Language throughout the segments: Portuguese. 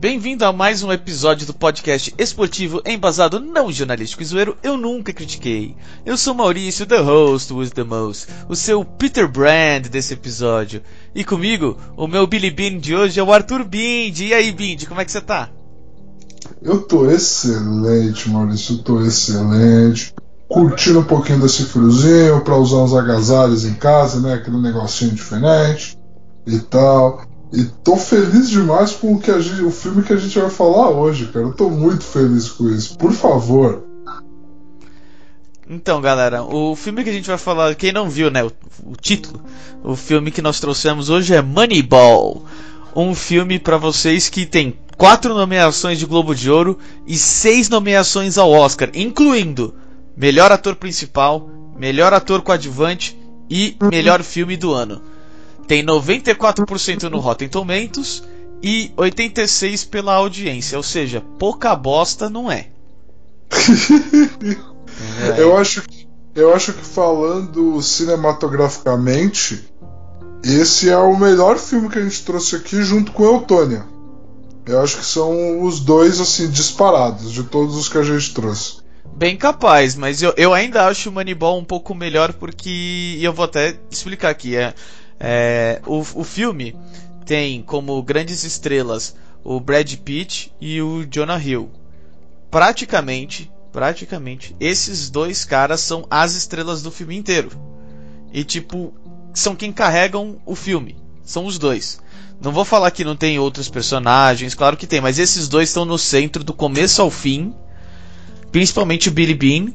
Bem-vindo a mais um episódio do podcast esportivo embasado não jornalístico e zoeiro Eu Nunca Critiquei. Eu sou Maurício, the host with the most, o seu Peter Brand desse episódio. E comigo, o meu Billy Bean de hoje é o Arthur Bind. E aí, Bind, como é que você tá? Eu tô excelente, Maurício, eu tô excelente. Curtindo um pouquinho desse friozinho pra usar uns agasalhos em casa, né? Aquele negocinho diferente e tal. E tô feliz demais com o, que a gente, o filme que a gente vai falar hoje, cara. Eu tô muito feliz com isso. Por favor. Então, galera, o filme que a gente vai falar, quem não viu, né, o, o título, o filme que nós trouxemos hoje é Moneyball. Um filme para vocês que tem quatro nomeações de Globo de Ouro e seis nomeações ao Oscar, incluindo melhor ator principal, melhor ator coadjuvante e melhor filme do ano. Tem 94% no Rotten Tomatoes e 86 pela audiência, ou seja, pouca bosta não é. é. Eu acho eu acho que falando cinematograficamente, esse é o melhor filme que a gente trouxe aqui junto com Eutônia. Eu acho que são os dois assim disparados de todos os que a gente trouxe. Bem capaz, mas eu, eu ainda acho o Moneyball um pouco melhor porque e eu vou até explicar aqui. É, é, o, o filme tem como grandes estrelas o Brad Pitt e o Jonah Hill. Praticamente, praticamente, esses dois caras são as estrelas do filme inteiro. E tipo, são quem carregam o filme. São os dois. Não vou falar que não tem outros personagens, claro que tem, mas esses dois estão no centro do começo ao fim. Principalmente o Billy Bean.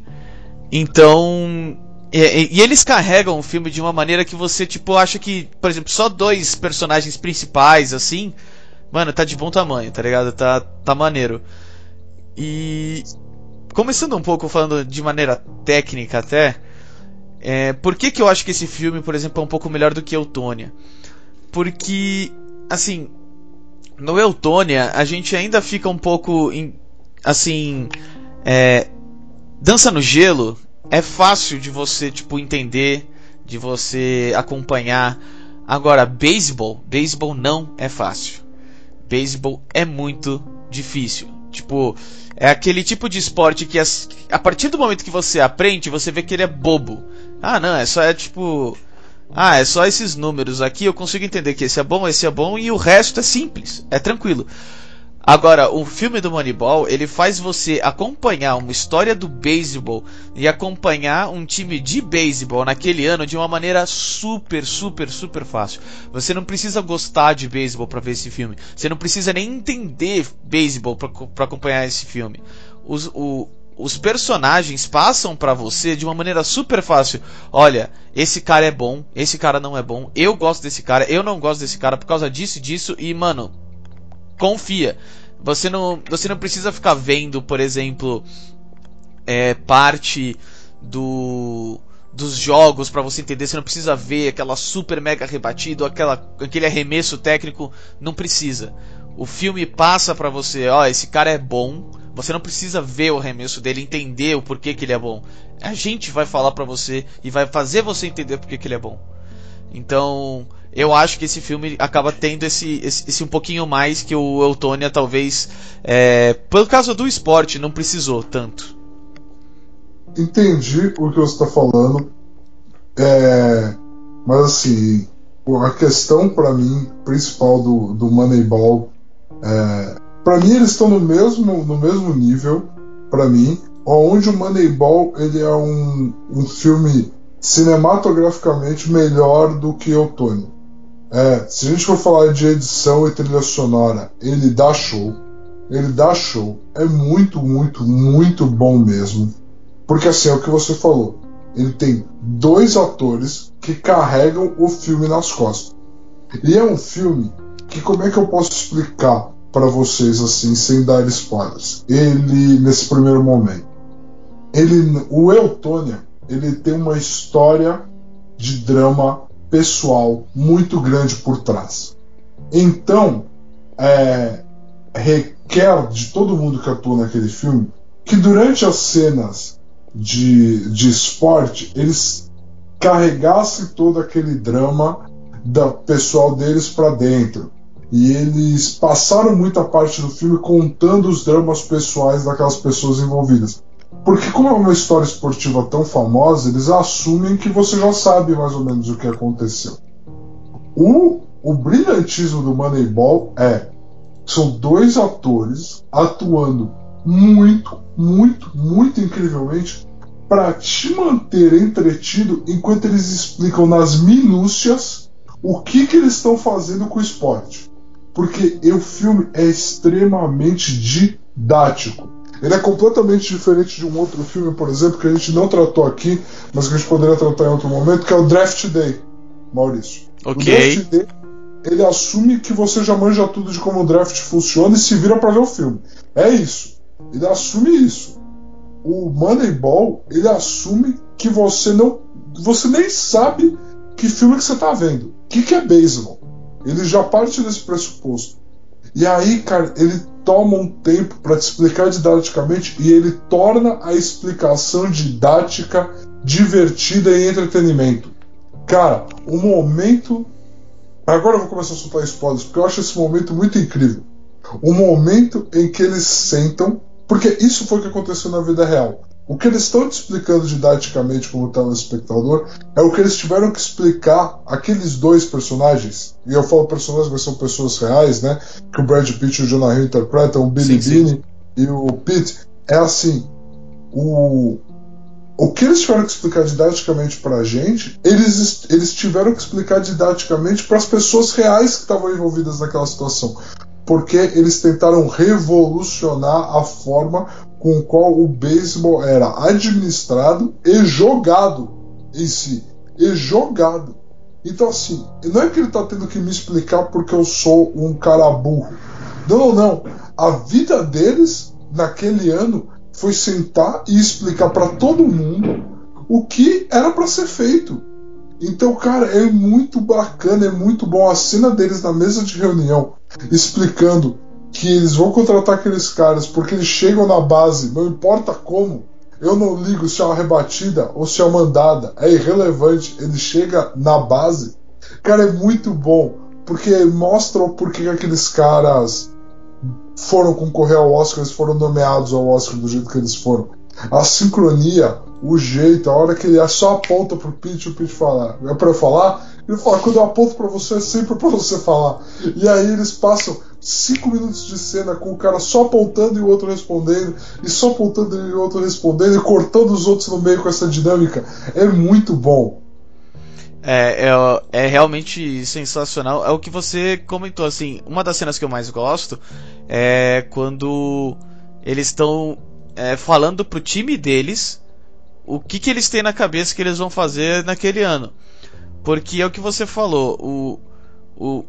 Então, e, e, eles carregam o filme de uma maneira que você, tipo, acha que, por exemplo, só dois personagens principais, assim, mano, tá de bom tamanho, tá ligado? Tá, tá maneiro. E. Começando um pouco falando de maneira técnica até, é, por que, que eu acho que esse filme, por exemplo, é um pouco melhor do que Eutônia? Porque, assim, no Eutônia a gente ainda fica um pouco, em, assim, é, dança no gelo é fácil de você tipo entender, de você acompanhar. Agora, beisebol, beisebol não é fácil. Beisebol é muito difícil. Tipo, é aquele tipo de esporte que as, a partir do momento que você aprende, você vê que ele é bobo. Ah, não, é só é tipo ah, é só esses números aqui, eu consigo entender que esse é bom, esse é bom e o resto é simples, é tranquilo. Agora, o filme do Moneyball, ele faz você acompanhar uma história do beisebol e acompanhar um time de beisebol naquele ano de uma maneira super, super, super fácil. Você não precisa gostar de beisebol para ver esse filme. Você não precisa nem entender beisebol para acompanhar esse filme. Os, o, os personagens passam para você de uma maneira super fácil. Olha, esse cara é bom, esse cara não é bom, eu gosto desse cara, eu não gosto desse cara por causa disso e disso, e mano, confia. Você não, você não precisa ficar vendo, por exemplo, é, parte do dos jogos para você entender. Você não precisa ver aquela super mega rebatido, aquela, aquele arremesso técnico. Não precisa. O filme passa para você, ó, esse cara é bom. Você não precisa ver o arremesso dele, entender o porquê que ele é bom. A gente vai falar para você e vai fazer você entender porquê que ele é bom. Então, eu acho que esse filme acaba tendo esse, esse, esse um pouquinho mais que o Eutônia talvez, é, pelo caso do esporte, não precisou tanto. Entendi o que você está falando, é, mas assim, a questão para mim principal do, do Moneyball, é, para mim eles estão no mesmo, no mesmo nível, para mim, onde o Moneyball ele é um, um filme cinematograficamente melhor do que Eutônia. É, se a gente for falar de edição e trilha sonora, ele dá show. Ele dá show. É muito, muito, muito bom mesmo. Porque assim, é o que você falou. Ele tem dois atores que carregam o filme nas costas. E é um filme que como é que eu posso explicar para vocês assim, sem dar spoilers? Ele nesse primeiro momento, ele, o Eutônia, ele tem uma história de drama pessoal muito grande por trás. Então, é, re, quer de todo mundo que atua naquele filme que durante as cenas de, de esporte eles carregassem todo aquele drama da pessoal deles para dentro. E eles passaram muita parte do filme contando os dramas pessoais daquelas pessoas envolvidas. Porque, como é uma história esportiva tão famosa, eles assumem que você já sabe mais ou menos o que aconteceu. O, o brilhantismo do Moneyball é: são dois atores atuando muito, muito, muito incrivelmente para te manter entretido enquanto eles explicam nas minúcias o que, que eles estão fazendo com o esporte porque o filme é extremamente didático. Ele é completamente diferente de um outro filme, por exemplo, que a gente não tratou aqui, mas que a gente poderia tratar em outro momento, que é o Draft Day, Maurício. Ok. O Draft Day, ele assume que você já manja tudo de como o draft funciona e se vira para ver o filme. É isso. Ele assume isso. O Moneyball, ele assume que você não. Você nem sabe que filme que você tá vendo. O que, que é beisebol? Ele já parte desse pressuposto. E aí, cara, ele toma um tempo para te explicar didaticamente e ele torna a explicação didática divertida e entretenimento. Cara, o momento. Agora eu vou começar a soltar spoilers, porque eu acho esse momento muito incrível. O momento em que eles sentam. Porque isso foi o que aconteceu na vida real. O que eles estão te explicando didaticamente como telespectador é o que eles tiveram que explicar aqueles dois personagens. E eu falo personagens, mas são pessoas reais, né? Que o Brad Pitt e o Jonah Hill interpretam, o Billy Beane e o Pete. É assim, o, o que eles tiveram que explicar didaticamente pra gente, eles, eles tiveram que explicar didaticamente para as pessoas reais que estavam envolvidas naquela situação. Porque eles tentaram revolucionar a forma com o qual o beisebol era administrado e jogado em si. E jogado. Então, assim, não é que ele está tendo que me explicar porque eu sou um cara burro. Não, não. A vida deles, naquele ano, foi sentar e explicar para todo mundo o que era para ser feito. Então, cara, é muito bacana, é muito bom a cena deles na mesa de reunião, explicando que eles vão contratar aqueles caras porque eles chegam na base, não importa como. Eu não ligo se é uma rebatida ou se é uma mandada, é irrelevante. Ele chega na base. Cara, é muito bom, porque mostra por que aqueles caras foram concorrer ao Oscar, eles foram nomeados ao Oscar do jeito que eles foram. A sincronia, o jeito, a hora que ele só aponta pro Pete, o Pete fala, é pra eu falar? Ele fala, quando eu aponto pra você, é sempre pra você falar. E aí eles passam cinco minutos de cena com o cara só apontando e o outro respondendo, e só apontando e o outro respondendo, e cortando os outros no meio com essa dinâmica. É muito bom. É, é, é, realmente sensacional. É o que você comentou, assim. Uma das cenas que eu mais gosto é quando eles estão é, falando pro time deles o que, que eles têm na cabeça que eles vão fazer naquele ano. Porque é o que você falou, o, o,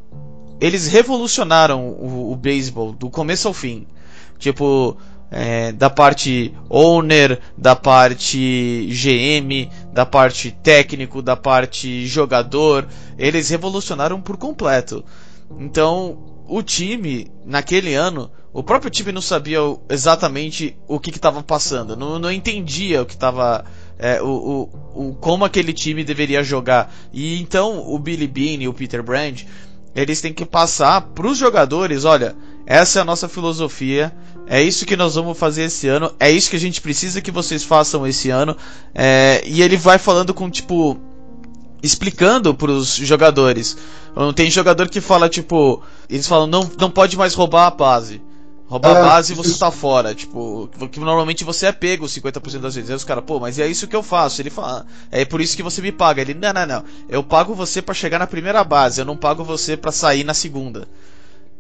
eles revolucionaram o, o beisebol do começo ao fim. Tipo, é, da parte owner, da parte GM, da parte técnico, da parte jogador, eles revolucionaram por completo. Então, o time, naquele ano, o próprio time não sabia exatamente o que estava passando, não, não, entendia o que estava. É, o, o, o, como aquele time deveria jogar. E então o Billy Bean e o Peter Brand eles têm que passar para os jogadores: olha, essa é a nossa filosofia, é isso que nós vamos fazer esse ano, é isso que a gente precisa que vocês façam esse ano. É, e ele vai falando com tipo. explicando para os jogadores. Tem jogador que fala tipo. Eles falam: não, não pode mais roubar a base. Roubar a é, base e você tá fora. Tipo, que normalmente você é pego 50% das vezes. Aí os caras, pô, mas é isso que eu faço. Ele fala, é por isso que você me paga. Ele, não, não, não. Eu pago você para chegar na primeira base, eu não pago você para sair na segunda.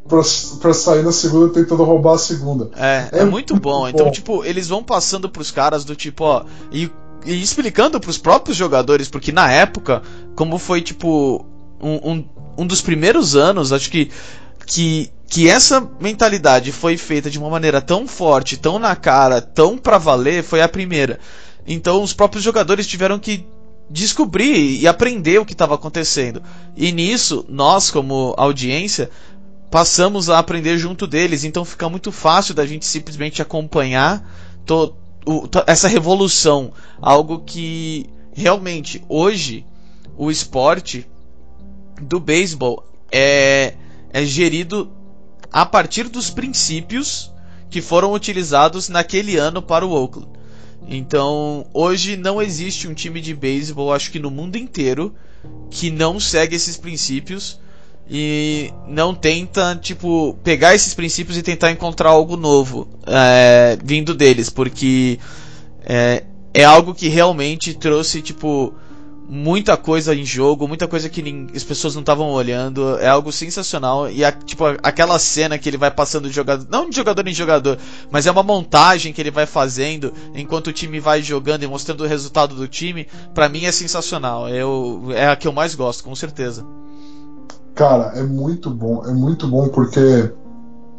Pra, pra, sair na segunda tentando roubar a segunda. É, é, é muito, bom. bom. Então, tipo, eles vão passando pros caras do tipo, ó. E, e explicando pros próprios jogadores, porque na época, como foi, tipo, um, um, um dos primeiros anos, acho que que, que essa mentalidade foi feita de uma maneira tão forte, tão na cara, tão pra valer, foi a primeira. Então os próprios jogadores tiveram que descobrir e aprender o que estava acontecendo. E nisso, nós, como audiência, passamos a aprender junto deles, então fica muito fácil da gente simplesmente acompanhar to, o, to, essa revolução, algo que realmente hoje o esporte do beisebol é, é gerido a partir dos princípios que foram utilizados naquele ano para o Oakland. Então, hoje não existe um time de beisebol, acho que no mundo inteiro, que não segue esses princípios e não tenta, tipo, pegar esses princípios e tentar encontrar algo novo é, vindo deles, porque é, é algo que realmente trouxe, tipo, muita coisa em jogo, muita coisa que as pessoas não estavam olhando. É algo sensacional. E a, tipo, aquela cena que ele vai passando de jogador, não de jogador em jogador, mas é uma montagem que ele vai fazendo enquanto o time vai jogando e mostrando o resultado do time, para mim é sensacional. Eu, é a que eu mais gosto, com certeza. Cara, é muito bom, é muito bom porque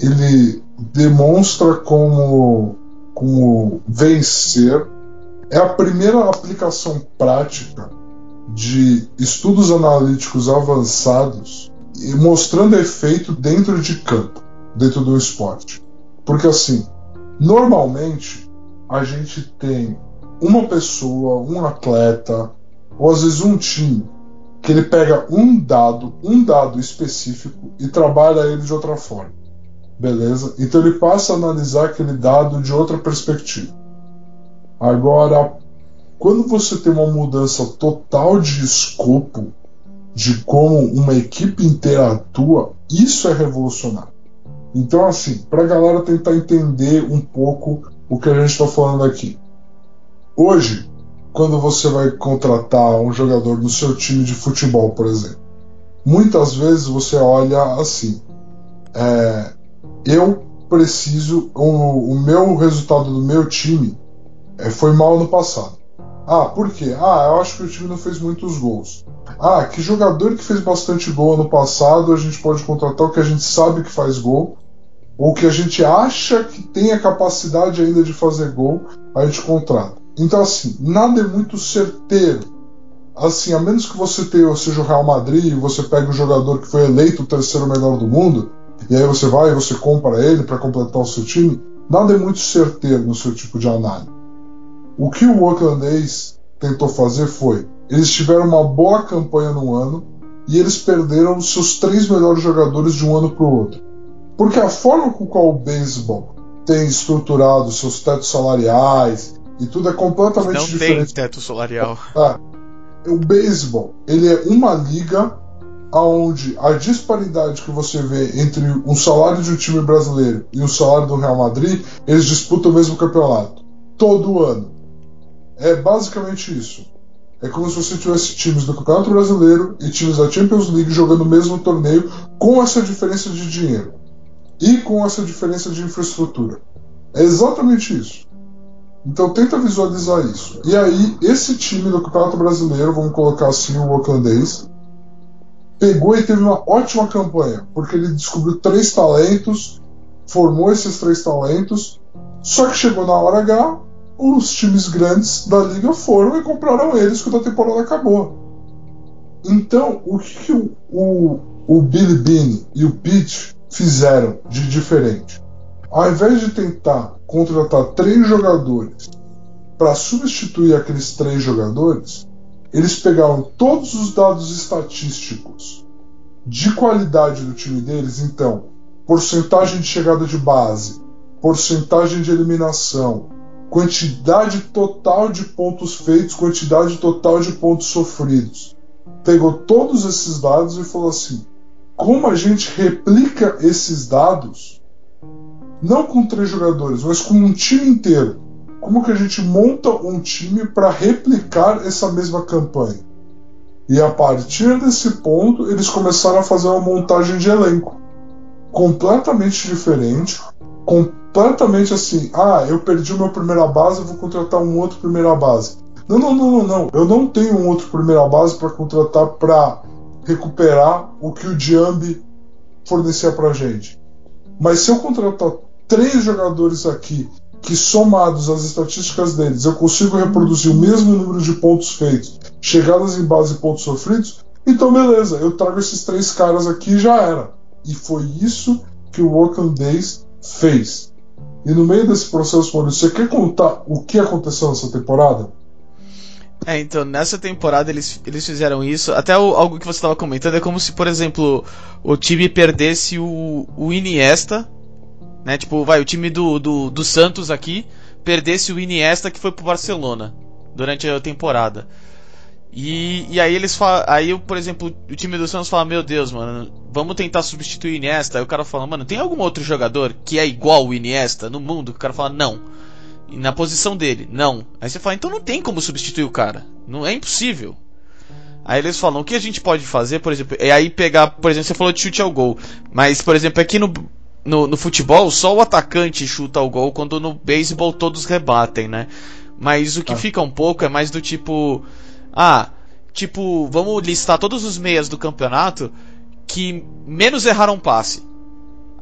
ele demonstra como, como vencer. É a primeira aplicação prática de estudos analíticos avançados e mostrando efeito dentro de campo, dentro do esporte. Porque assim, normalmente a gente tem uma pessoa, um atleta, ou às vezes um time, que ele pega um dado, um dado específico e trabalha ele de outra forma. Beleza? Então ele passa a analisar aquele dado de outra perspectiva. Agora, quando você tem uma mudança total de escopo de como uma equipe inteira atua, isso é revolucionário. Então, assim, para a galera tentar entender um pouco o que a gente está falando aqui. Hoje, quando você vai contratar um jogador no seu time de futebol, por exemplo, muitas vezes você olha assim: é, eu preciso, o, o, meu resultado do meu time é, foi mal no passado. Ah, por quê? Ah, eu acho que o time não fez muitos gols. Ah, que jogador que fez bastante gol ano passado a gente pode contratar o que a gente sabe que faz gol, ou que a gente acha que tem a capacidade ainda de fazer gol, a gente contrata. Então, assim, nada é muito certeiro. Assim, a menos que você tenha, seja o Real Madrid e você pega o jogador que foi eleito o terceiro melhor do mundo, e aí você vai e você compra ele para completar o seu time, nada é muito certeiro no seu tipo de análise. O que o Oaklandês tentou fazer foi: eles tiveram uma boa campanha no ano e eles perderam seus três melhores jogadores de um ano para o outro. Porque a forma com qual o beisebol tem estruturado seus tetos salariais e tudo é completamente Não diferente. Não tem teto salarial. Ah, o beisebol ele é uma liga onde a disparidade que você vê entre um salário de um time brasileiro e o salário do Real Madrid, eles disputam o mesmo campeonato todo ano. É basicamente isso. É como se você tivesse times do Campeonato Brasileiro e times da Champions League jogando o mesmo torneio com essa diferença de dinheiro e com essa diferença de infraestrutura. É exatamente isso. Então tenta visualizar isso. E aí, esse time do Campeonato Brasileiro, vamos colocar assim o Oaklandês, pegou e teve uma ótima campanha, porque ele descobriu três talentos, formou esses três talentos, só que chegou na hora H, os times grandes da liga foram e compraram eles quando a temporada acabou. Então, o que o, o, o Billy Bean e o Pete fizeram de diferente? Ao invés de tentar contratar três jogadores para substituir aqueles três jogadores, eles pegaram todos os dados estatísticos de qualidade do time deles, então, porcentagem de chegada de base, porcentagem de eliminação, quantidade total de pontos feitos, quantidade total de pontos sofridos. Pegou todos esses dados e falou assim: como a gente replica esses dados, não com três jogadores, mas com um time inteiro? Como que a gente monta um time para replicar essa mesma campanha? E a partir desse ponto, eles começaram a fazer uma montagem de elenco completamente diferente, completamente assim, ah, eu perdi o meu primeira base, vou contratar um outro primeira base. Não, não, não, não, não. Eu não tenho um outro primeira base para contratar para recuperar o que o Diambi fornecia pra gente. Mas se eu contratar três jogadores aqui que somados às estatísticas deles eu consigo reproduzir o mesmo número de pontos feitos, chegadas em base e pontos sofridos, então beleza, eu trago esses três caras aqui e já era. E foi isso que o Oakland Days fez. E no meio desse processo, Maurício, você quer contar o que aconteceu nessa temporada? É, então, nessa temporada eles, eles fizeram isso. Até o, algo que você estava comentando é como se, por exemplo, o time perdesse o, o Iniesta, né? Tipo, vai, o time do, do, do Santos aqui perdesse o Iniesta que foi pro Barcelona durante a temporada. E, e aí eles falam. Aí, por exemplo, o time do Santos fala, meu Deus, mano, vamos tentar substituir o Iniesta. Aí o cara fala, mano, tem algum outro jogador que é igual o Iniesta no mundo? O cara fala, não. E na posição dele, não. Aí você fala, então não tem como substituir o cara. Não é impossível. Aí eles falam, o que a gente pode fazer, por exemplo, é aí pegar, por exemplo, você falou de chute ao gol. Mas, por exemplo, aqui no, no, no futebol, só o atacante chuta ao gol, quando no beisebol todos rebatem, né? Mas o que ah. fica um pouco é mais do tipo. Ah, tipo, vamos listar todos os meias do campeonato que menos erraram passe.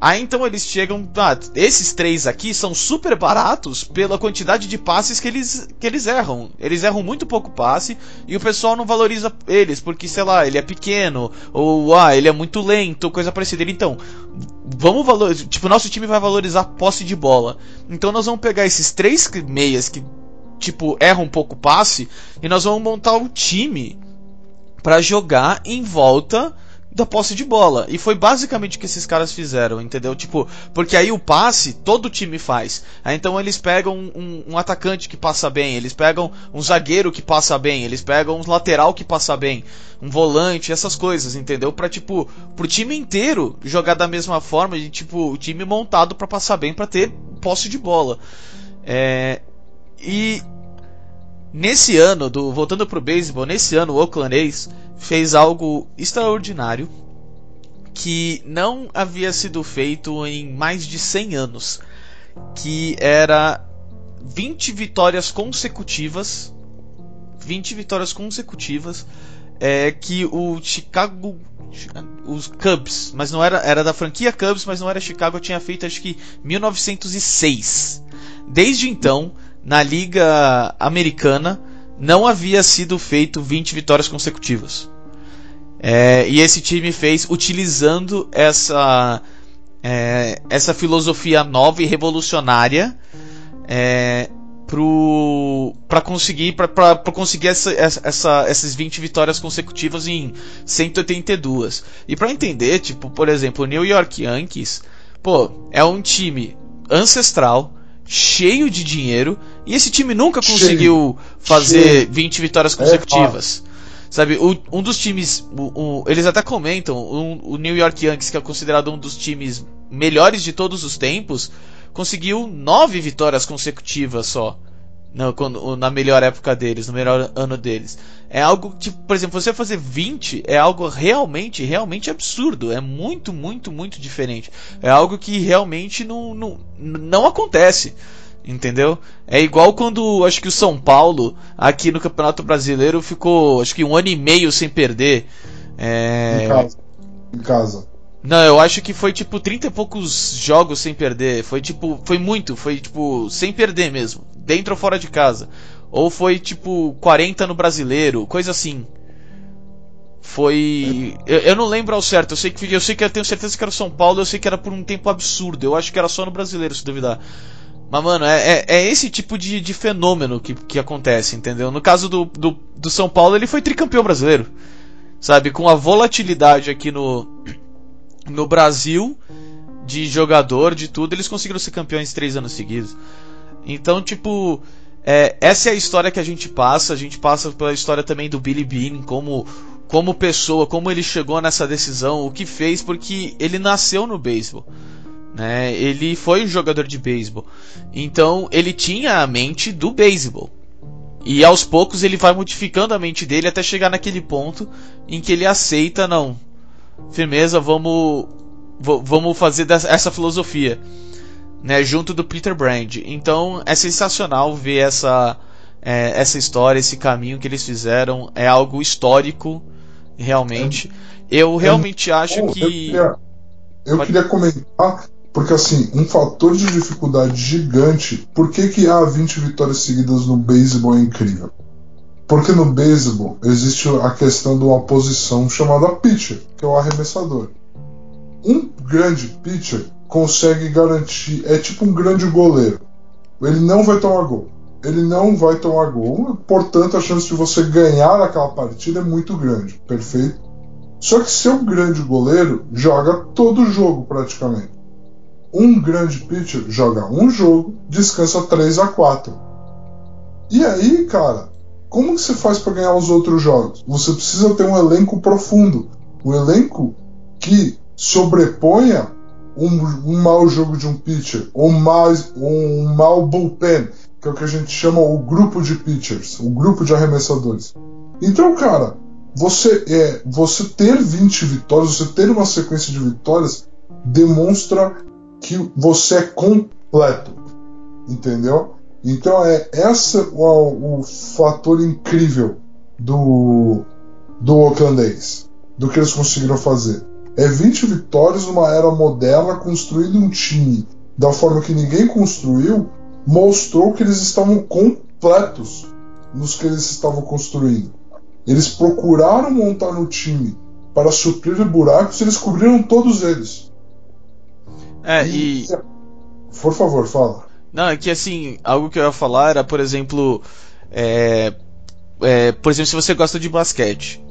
Aí então eles chegam. Ah, esses três aqui são super baratos pela quantidade de passes que eles, que eles erram. Eles erram muito pouco passe e o pessoal não valoriza eles, porque, sei lá, ele é pequeno, ou ah, ele é muito lento, coisa parecida. Então, vamos valorizar. Tipo, nosso time vai valorizar posse de bola. Então nós vamos pegar esses três meias que tipo, erra um pouco o passe, e nós vamos montar o time para jogar em volta da posse de bola. E foi basicamente o que esses caras fizeram, entendeu? Tipo, porque aí o passe todo time faz. Aí então eles pegam um, um, atacante que passa bem, eles pegam um zagueiro que passa bem, eles pegam um lateral que passa bem, um volante, essas coisas, entendeu? Pra tipo, pro time inteiro jogar da mesma forma, e tipo, o time montado para passar bem, para ter posse de bola. É, e nesse ano, do, voltando pro beisebol, nesse ano o Oakland A's fez algo extraordinário que não havia sido feito em mais de 100 anos, que era 20 vitórias consecutivas, 20 vitórias consecutivas, é, que o Chicago, os Cubs, mas não era, era da franquia Cubs, mas não era Chicago, tinha feito acho que 1906. Desde então, na Liga Americana não havia sido feito 20 vitórias consecutivas. É, e esse time fez utilizando essa, é, essa filosofia nova e revolucionária é, para conseguir, pra, pra, pra conseguir essa, essa, essas 20 vitórias consecutivas em 182. E para entender, tipo, por exemplo, o New York Yankees, pô, é um time ancestral cheio de dinheiro e esse time nunca conseguiu cheio, fazer cheio. 20 vitórias consecutivas. É, Sabe, o, um dos times. O, o, eles até comentam, um, o New York Yankees, que é considerado um dos times melhores de todos os tempos, conseguiu nove vitórias consecutivas só. Na, quando, na melhor época deles, no melhor ano deles. É algo que, por exemplo, você fazer 20 é algo realmente, realmente absurdo. É muito, muito, muito diferente. É algo que realmente não, não, não acontece. Entendeu? É igual quando acho que o São Paulo, aqui no Campeonato Brasileiro, ficou acho que um ano e meio sem perder. É... Em casa. Em casa. Não, eu acho que foi tipo 30 e poucos jogos sem perder. Foi tipo. Foi muito, foi tipo. Sem perder mesmo. Dentro ou fora de casa. Ou foi tipo 40 no brasileiro, coisa assim. Foi. Eu, eu, não lembro ao certo, eu sei que eu sei que eu tenho certeza que era São Paulo, eu sei que era por um tempo absurdo. Eu acho que era só no brasileiro, se duvidar. Mas, mano, é, é, é esse tipo de, de fenômeno que, que acontece, entendeu? No caso do, do, do São Paulo, ele foi tricampeão brasileiro. Sabe? Com a volatilidade aqui no, no Brasil de jogador, de tudo, eles conseguiram ser campeões três anos seguidos. Então, tipo, é, essa é a história que a gente passa. A gente passa pela história também do Billy Bean, como, como pessoa, como ele chegou nessa decisão, o que fez, porque ele nasceu no beisebol. Né? Ele foi um jogador de beisebol. Então, ele tinha a mente do beisebol. E aos poucos ele vai modificando a mente dele até chegar naquele ponto em que ele aceita, não, firmeza, vamos vamos fazer essa filosofia, né, junto do Peter Brand. Então é sensacional ver essa é, essa história, esse caminho que eles fizeram, é algo histórico, realmente. Eu realmente acho eu que eu Pode... queria comentar porque assim, um fator de dificuldade gigante, por que, que há 20 vitórias seguidas no beisebol é incrível? Porque no beisebol existe a questão de uma posição chamada pitcher, que é o arremessador. um grande pitcher consegue garantir. É tipo um grande goleiro. Ele não vai tomar gol. Ele não vai tomar gol. Portanto, a chance de você ganhar aquela partida é muito grande. Perfeito? Só que seu grande goleiro joga todo o jogo praticamente. Um grande pitcher joga um jogo, descansa 3 a 4. E aí, cara, como que você faz para ganhar os outros jogos? Você precisa ter um elenco profundo, um elenco que sobreponha um, um mau jogo de um pitcher, ou mais, um mau bullpen, que é o que a gente chama o grupo de pitchers, o grupo de arremessadores. Então, cara, você é você ter 20 vitórias, você ter uma sequência de vitórias demonstra que você é completo, entendeu? Então é essa o, o fator incrível do do Oaklandês, do que eles conseguiram fazer. É 20 vitórias numa era moderna, construindo um time da forma que ninguém construiu, mostrou que eles estavam completos nos que eles estavam construindo. Eles procuraram montar no time para suprir buracos e eles cobriram todos eles. É, e. e... Por favor, fala. Não, é que assim, algo que eu ia falar era, por exemplo. É, é, por exemplo, se você gosta de basquete.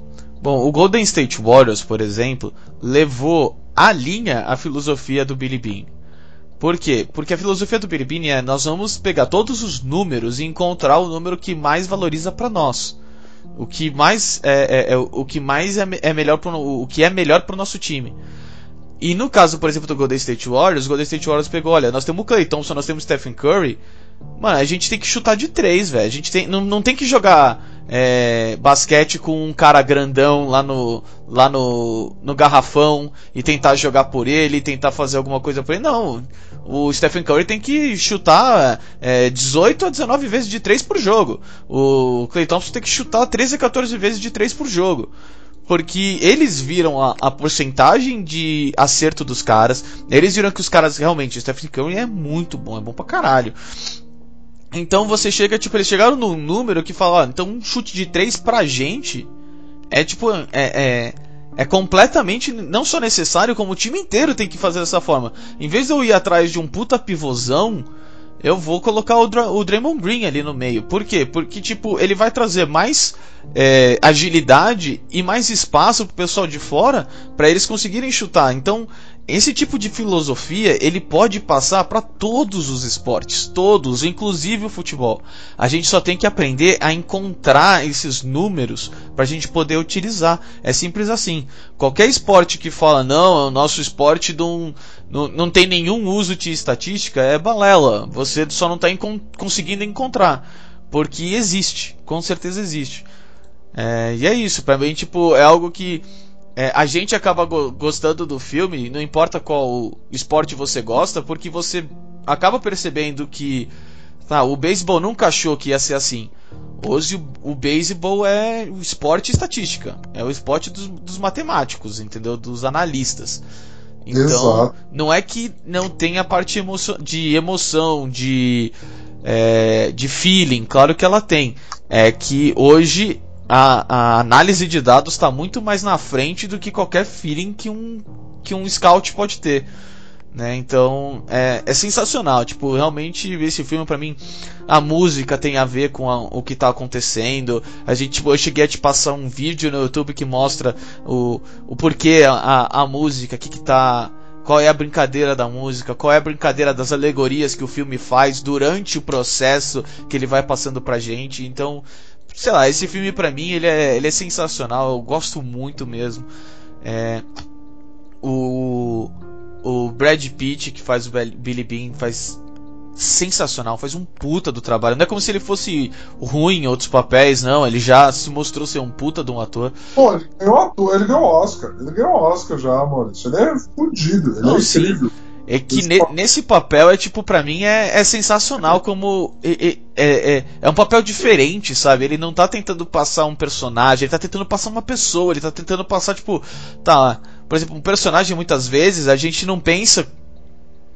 Bom, o Golden State Warriors, por exemplo, levou à linha a filosofia do Billy Bean. Por quê? Porque a filosofia do Billy Bean é nós vamos pegar todos os números e encontrar o número que mais valoriza para nós. O que mais é, é, é, o que mais é, é melhor pro, o que é melhor para o nosso time. E no caso, por exemplo, do Golden State Warriors, o Golden State Warriors pegou, olha, nós temos o Clay Thompson, nós temos o Stephen Curry. Mano, a gente tem que chutar de três, velho. A gente tem, não, não tem que jogar é, basquete com um cara grandão lá no lá no, no garrafão e tentar jogar por ele, tentar fazer alguma coisa por ele. Não, o Stephen Curry tem que chutar é, 18 a 19 vezes de 3 por jogo. O Clay Thompson tem que chutar 13 a 14 vezes de 3 por jogo. Porque eles viram a, a porcentagem de acerto dos caras. Eles viram que os caras realmente, o Stephen Curry é muito bom, é bom pra caralho. Então você chega, tipo, eles chegaram num número que fala, ó, então um chute de 3 pra gente é tipo, é, é, é, completamente não só necessário, como o time inteiro tem que fazer dessa forma. Em vez de eu ir atrás de um puta pivôzão, eu vou colocar o, Dra o Draymond Green ali no meio. Por quê? Porque, tipo, ele vai trazer mais é, agilidade e mais espaço pro pessoal de fora para eles conseguirem chutar. Então, esse tipo de filosofia ele pode passar para todos os esportes, todos, inclusive o futebol. A gente só tem que aprender a encontrar esses números para a gente poder utilizar. É simples assim. Qualquer esporte que fala não, é o nosso esporte não, não, não tem nenhum uso de estatística é balela. Você só não está conseguindo encontrar, porque existe, com certeza existe. É, e é isso. Para mim, tipo, é algo que é, a gente acaba go gostando do filme, não importa qual esporte você gosta, porque você acaba percebendo que tá, o beisebol nunca achou que ia ser assim. Hoje o, o beisebol é o esporte estatística, é o esporte dos, dos matemáticos, entendeu? Dos analistas. Então, Exato. não é que não tenha a parte de emoção, de, é, de feeling, claro que ela tem. É que hoje a, a análise de dados está muito mais na frente do que qualquer feeling que um, que um scout pode ter. Né? Então é, é sensacional. Tipo, realmente esse filme para mim, a música tem a ver com a, o que tá acontecendo. A gente, tipo, eu cheguei a te passar um vídeo no YouTube que mostra o, o porquê a, a música, que, que tá. Qual é a brincadeira da música, qual é a brincadeira das alegorias que o filme faz durante o processo que ele vai passando pra gente. Então, sei lá, esse filme pra mim ele é, ele é sensacional, eu gosto muito mesmo. É, o, o Brad Pitt, que faz o Billy Bean, faz sensacional, faz um puta do trabalho. Não é como se ele fosse ruim em outros papéis, não. Ele já se mostrou ser um puta de um ator. Pô, ele ganhou, ator, ele ganhou Oscar. Ele ganhou Oscar já, Maurício. Ele é fudido, ele não, é incrível. Sim. É que ne, nesse papel é tipo, para mim é, é, sensacional como. É, é, é, um papel diferente, sabe? Ele não tá tentando passar um personagem, ele tá tentando passar uma pessoa, ele tá tentando passar, tipo. Tá. Por exemplo, um personagem muitas vezes a gente não pensa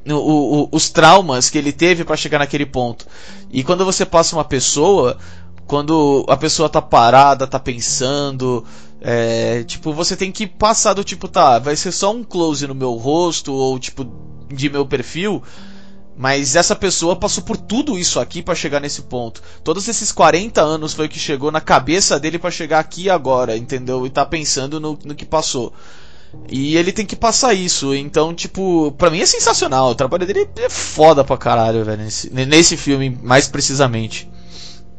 o, o, os traumas que ele teve para chegar naquele ponto. E quando você passa uma pessoa, quando a pessoa tá parada, tá pensando, É, tipo, você tem que passar do tipo, tá, vai ser só um close no meu rosto ou tipo de meu perfil, mas essa pessoa passou por tudo isso aqui para chegar nesse ponto. Todos esses 40 anos foi o que chegou na cabeça dele para chegar aqui agora, entendeu? E tá pensando no, no que passou. E ele tem que passar isso. Então, tipo, pra mim é sensacional. O trabalho dele é foda pra caralho, velho. Nesse, nesse filme, mais precisamente.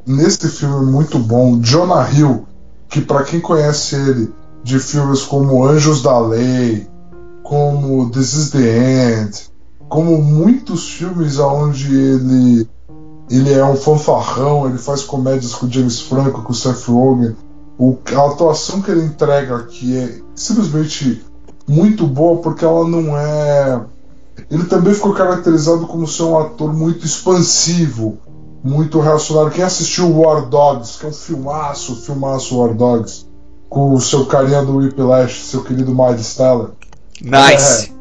Nesse filme muito bom, Jonah Hill, que para quem conhece ele de filmes como Anjos da Lei, como This is the End, como muitos filmes onde ele ele é um fanfarrão, ele faz comédias com James Franco, com Seth Rogen. O, a atuação que ele entrega aqui é simplesmente muito boa porque ela não é. Ele também ficou caracterizado como ser um ator muito expansivo, muito reacionário. Quem assistiu War Dogs, que é um filmaço, filmaço War Dogs, com o seu carinha do Whiplash, seu querido Miles Teller. Nice! É,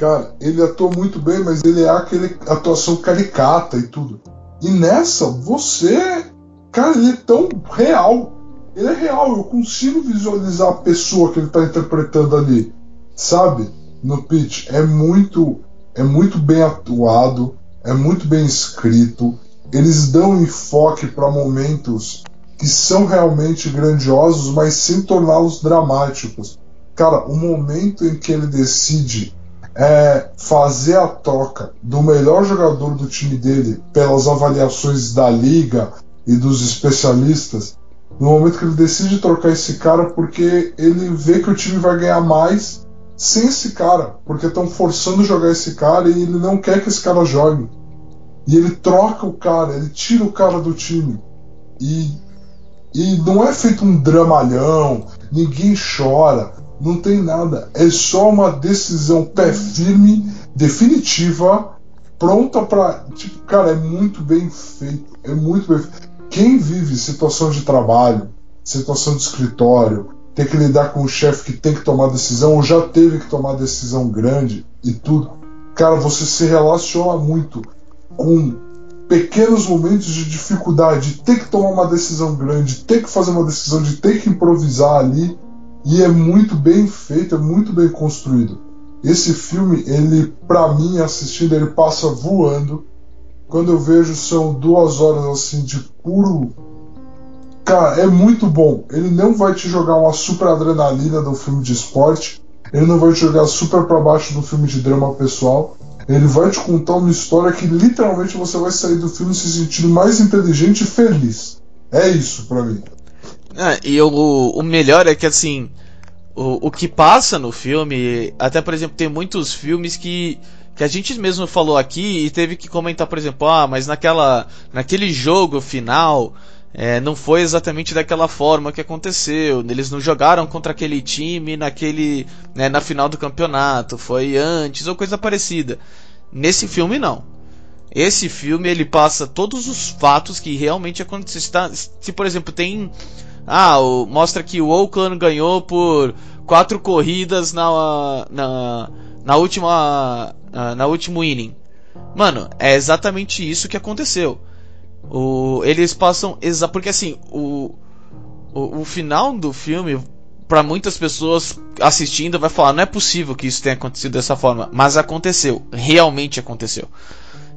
Cara, ele atua muito bem, mas ele é aquele atuação caricata e tudo. E nessa, você. Cara, ele é tão real. Ele é real, eu consigo visualizar a pessoa que ele está interpretando ali. Sabe? No pitch. É muito. É muito bem atuado, é muito bem escrito. Eles dão enfoque para momentos que são realmente grandiosos, mas sem torná-los dramáticos. Cara, o momento em que ele decide é, fazer a troca do melhor jogador do time dele pelas avaliações da liga e dos especialistas, no momento que ele decide trocar esse cara porque ele vê que o time vai ganhar mais sem esse cara, porque estão forçando jogar esse cara e ele não quer que esse cara jogue. E ele troca o cara, ele tira o cara do time. E, e não é feito um dramalhão, ninguém chora não tem nada. É só uma decisão pé firme, definitiva, pronta para. Tipo, cara, é muito bem feito. É muito bem feito. Quem vive situação de trabalho, situação de escritório, tem que lidar com o chefe que tem que tomar decisão, ou já teve que tomar decisão grande e tudo. Cara, você se relaciona muito com pequenos momentos de dificuldade, de ter que tomar uma decisão grande, de ter que fazer uma decisão, de ter que improvisar ali e é muito bem feito, é muito bem construído. Esse filme, ele, para mim, assistindo, ele passa voando. Quando eu vejo, são duas horas assim de puro. Cara, é muito bom. Ele não vai te jogar uma super adrenalina do filme de esporte. Ele não vai te jogar super para baixo do filme de drama pessoal. Ele vai te contar uma história que literalmente você vai sair do filme se sentindo mais inteligente e feliz. É isso para mim. Ah, e o, o melhor é que assim. O, o que passa no filme. Até por exemplo, tem muitos filmes que. Que a gente mesmo falou aqui e teve que comentar, por exemplo, ah, mas naquela, naquele jogo final é, não foi exatamente daquela forma que aconteceu. Eles não jogaram contra aquele time naquele, né, na final do campeonato. Foi antes ou coisa parecida. Nesse filme não. Esse filme ele passa todos os fatos que realmente aconteceram. Se por exemplo tem ah, o, mostra que o Oakland ganhou por quatro corridas na, na, na última na, na último inning. Mano, é exatamente isso que aconteceu. O, eles passam exa porque assim o, o, o final do filme para muitas pessoas assistindo vai falar não é possível que isso tenha acontecido dessa forma, mas aconteceu, realmente aconteceu.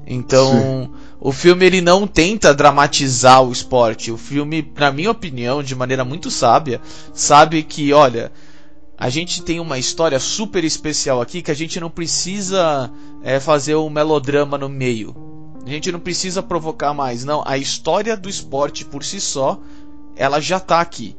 Então, Sim. O filme ele não tenta dramatizar o esporte. O filme, na minha opinião, de maneira muito sábia, sabe que, olha, a gente tem uma história super especial aqui que a gente não precisa é, fazer um melodrama no meio. A gente não precisa provocar mais, não. A história do esporte por si só, ela já está aqui.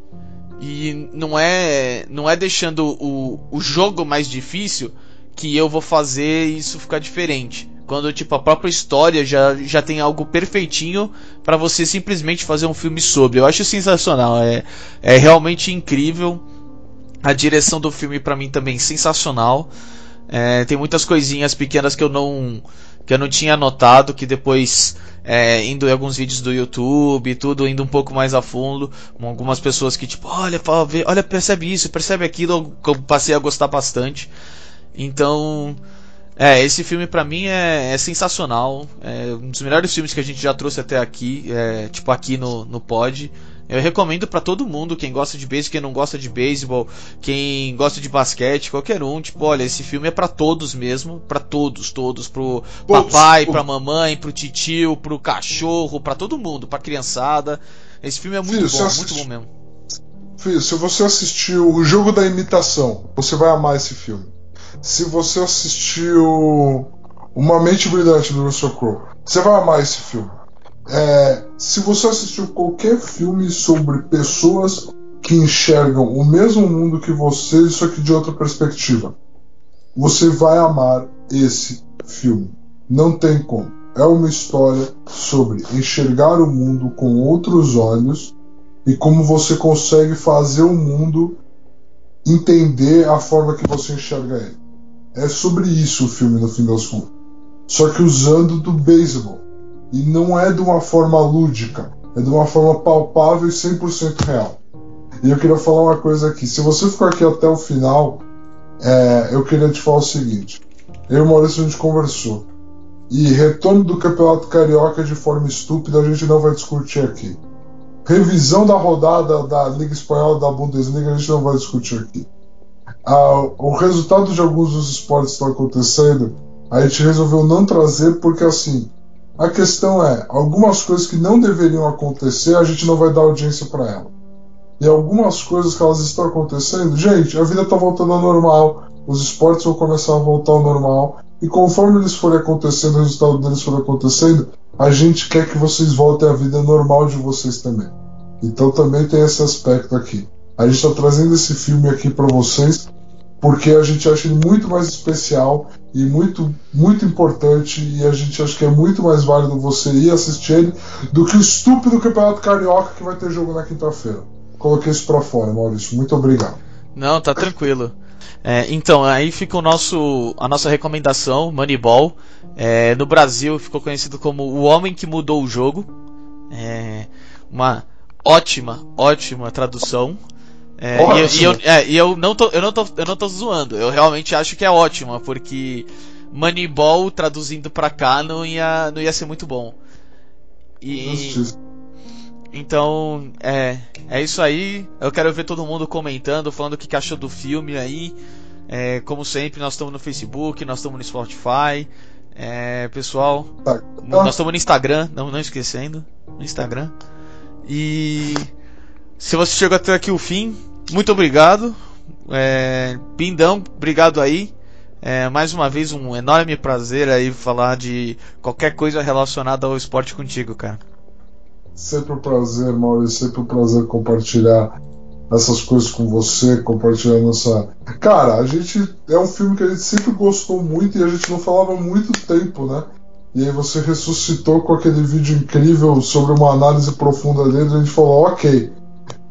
E não é, não é deixando o, o jogo mais difícil que eu vou fazer isso ficar diferente. Quando tipo a própria história já, já tem algo perfeitinho para você simplesmente fazer um filme sobre. Eu acho sensacional, é, é realmente incrível. A direção do filme para mim também sensacional. É, tem muitas coisinhas pequenas que eu não que eu não tinha notado que depois é, indo em alguns vídeos do YouTube e tudo indo um pouco mais a fundo algumas pessoas que tipo olha fala, olha percebe isso percebe aquilo eu passei a gostar bastante então é, esse filme para mim é, é, sensacional. É um dos melhores filmes que a gente já trouxe até aqui, é, tipo aqui no, no pod. Eu recomendo para todo mundo, quem gosta de beisebol, quem não gosta de beisebol, quem gosta de basquete, qualquer um, tipo, olha, esse filme é para todos mesmo, para todos, todos, pro Todos. papai, pra mamãe, pro titio, pro cachorro, para todo mundo, pra criançada. Esse filme é muito Filho, bom, muito bom mesmo. Filho, se você assistiu o jogo da imitação, você vai amar esse filme. Se você assistiu Uma Mente Brilhante do Russell Crowe, você vai amar esse filme. É, se você assistiu qualquer filme sobre pessoas que enxergam o mesmo mundo que você, só que de outra perspectiva, você vai amar esse filme. Não tem como. É uma história sobre enxergar o mundo com outros olhos e como você consegue fazer o mundo entender a forma que você enxerga ele. É sobre isso o filme, no fim das contas. Só que usando do beisebol. E não é de uma forma lúdica, é de uma forma palpável e 100% real. E eu queria falar uma coisa aqui. Se você ficar aqui até o final, é, eu queria te falar o seguinte. Eu e o Maurício a gente conversou. E retorno do Campeonato Carioca de forma estúpida a gente não vai discutir aqui. Revisão da rodada da Liga Espanhola da Bundesliga a gente não vai discutir aqui. Ah, o resultado de alguns dos esportes que estão acontecendo, a gente resolveu não trazer porque assim, a questão é, algumas coisas que não deveriam acontecer, a gente não vai dar audiência para ela. E algumas coisas que elas estão acontecendo, gente, a vida está voltando ao normal, os esportes vão começar a voltar ao normal, e conforme eles forem acontecendo, o resultado deles for acontecendo, a gente quer que vocês voltem à vida normal de vocês também. Então também tem esse aspecto aqui. A gente está trazendo esse filme aqui para vocês porque a gente acha ele muito mais especial e muito muito importante e a gente acha que é muito mais válido você ir assistir ele do que o estúpido Campeonato Carioca que vai ter jogo na quinta-feira. Coloquei isso para fora, Maurício. Muito obrigado. Não, tá tranquilo. É, então, aí fica o nosso, a nossa recomendação, Moneyball. É, no Brasil ficou conhecido como O Homem que Mudou o Jogo. É, uma ótima, ótima tradução. É, e e eu, é, e eu não tô, eu não tô, eu não tô zoando. Eu realmente acho que é ótima, porque Moneyball traduzindo pra cá não ia, não ia ser muito bom. E, então, é, é isso aí. Eu quero ver todo mundo comentando, falando o que que achou do filme aí. É, como sempre, nós estamos no Facebook, nós estamos no Spotify. É, pessoal, Tá. nós estamos no Instagram, não, não esquecendo, no Instagram. E se você chegou até aqui o fim, muito obrigado. É, Pindão, obrigado aí. É, mais uma vez um enorme prazer aí falar de qualquer coisa relacionada ao esporte contigo, cara. Sempre um prazer, Maurício. Sempre um prazer compartilhar essas coisas com você, compartilhar nossa. Cara, a gente. É um filme que a gente sempre gostou muito e a gente não falava há muito tempo, né? E aí você ressuscitou com aquele vídeo incrível sobre uma análise profunda dele e a gente falou, ok.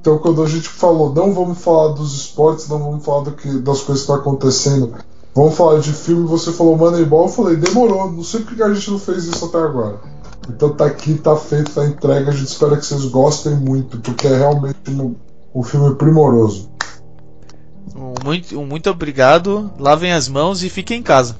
Então quando a gente falou, não vamos falar dos esportes, não vamos falar do que, das coisas que estão acontecendo, vamos falar de filme, você falou Moneyball, eu falei, demorou, não sei porque a gente não fez isso até agora. Então tá aqui, tá feito, tá entregue. A gente espera que vocês gostem muito, porque é realmente um, um filme primoroso. Muito, muito obrigado. Lavem as mãos e fiquem em casa.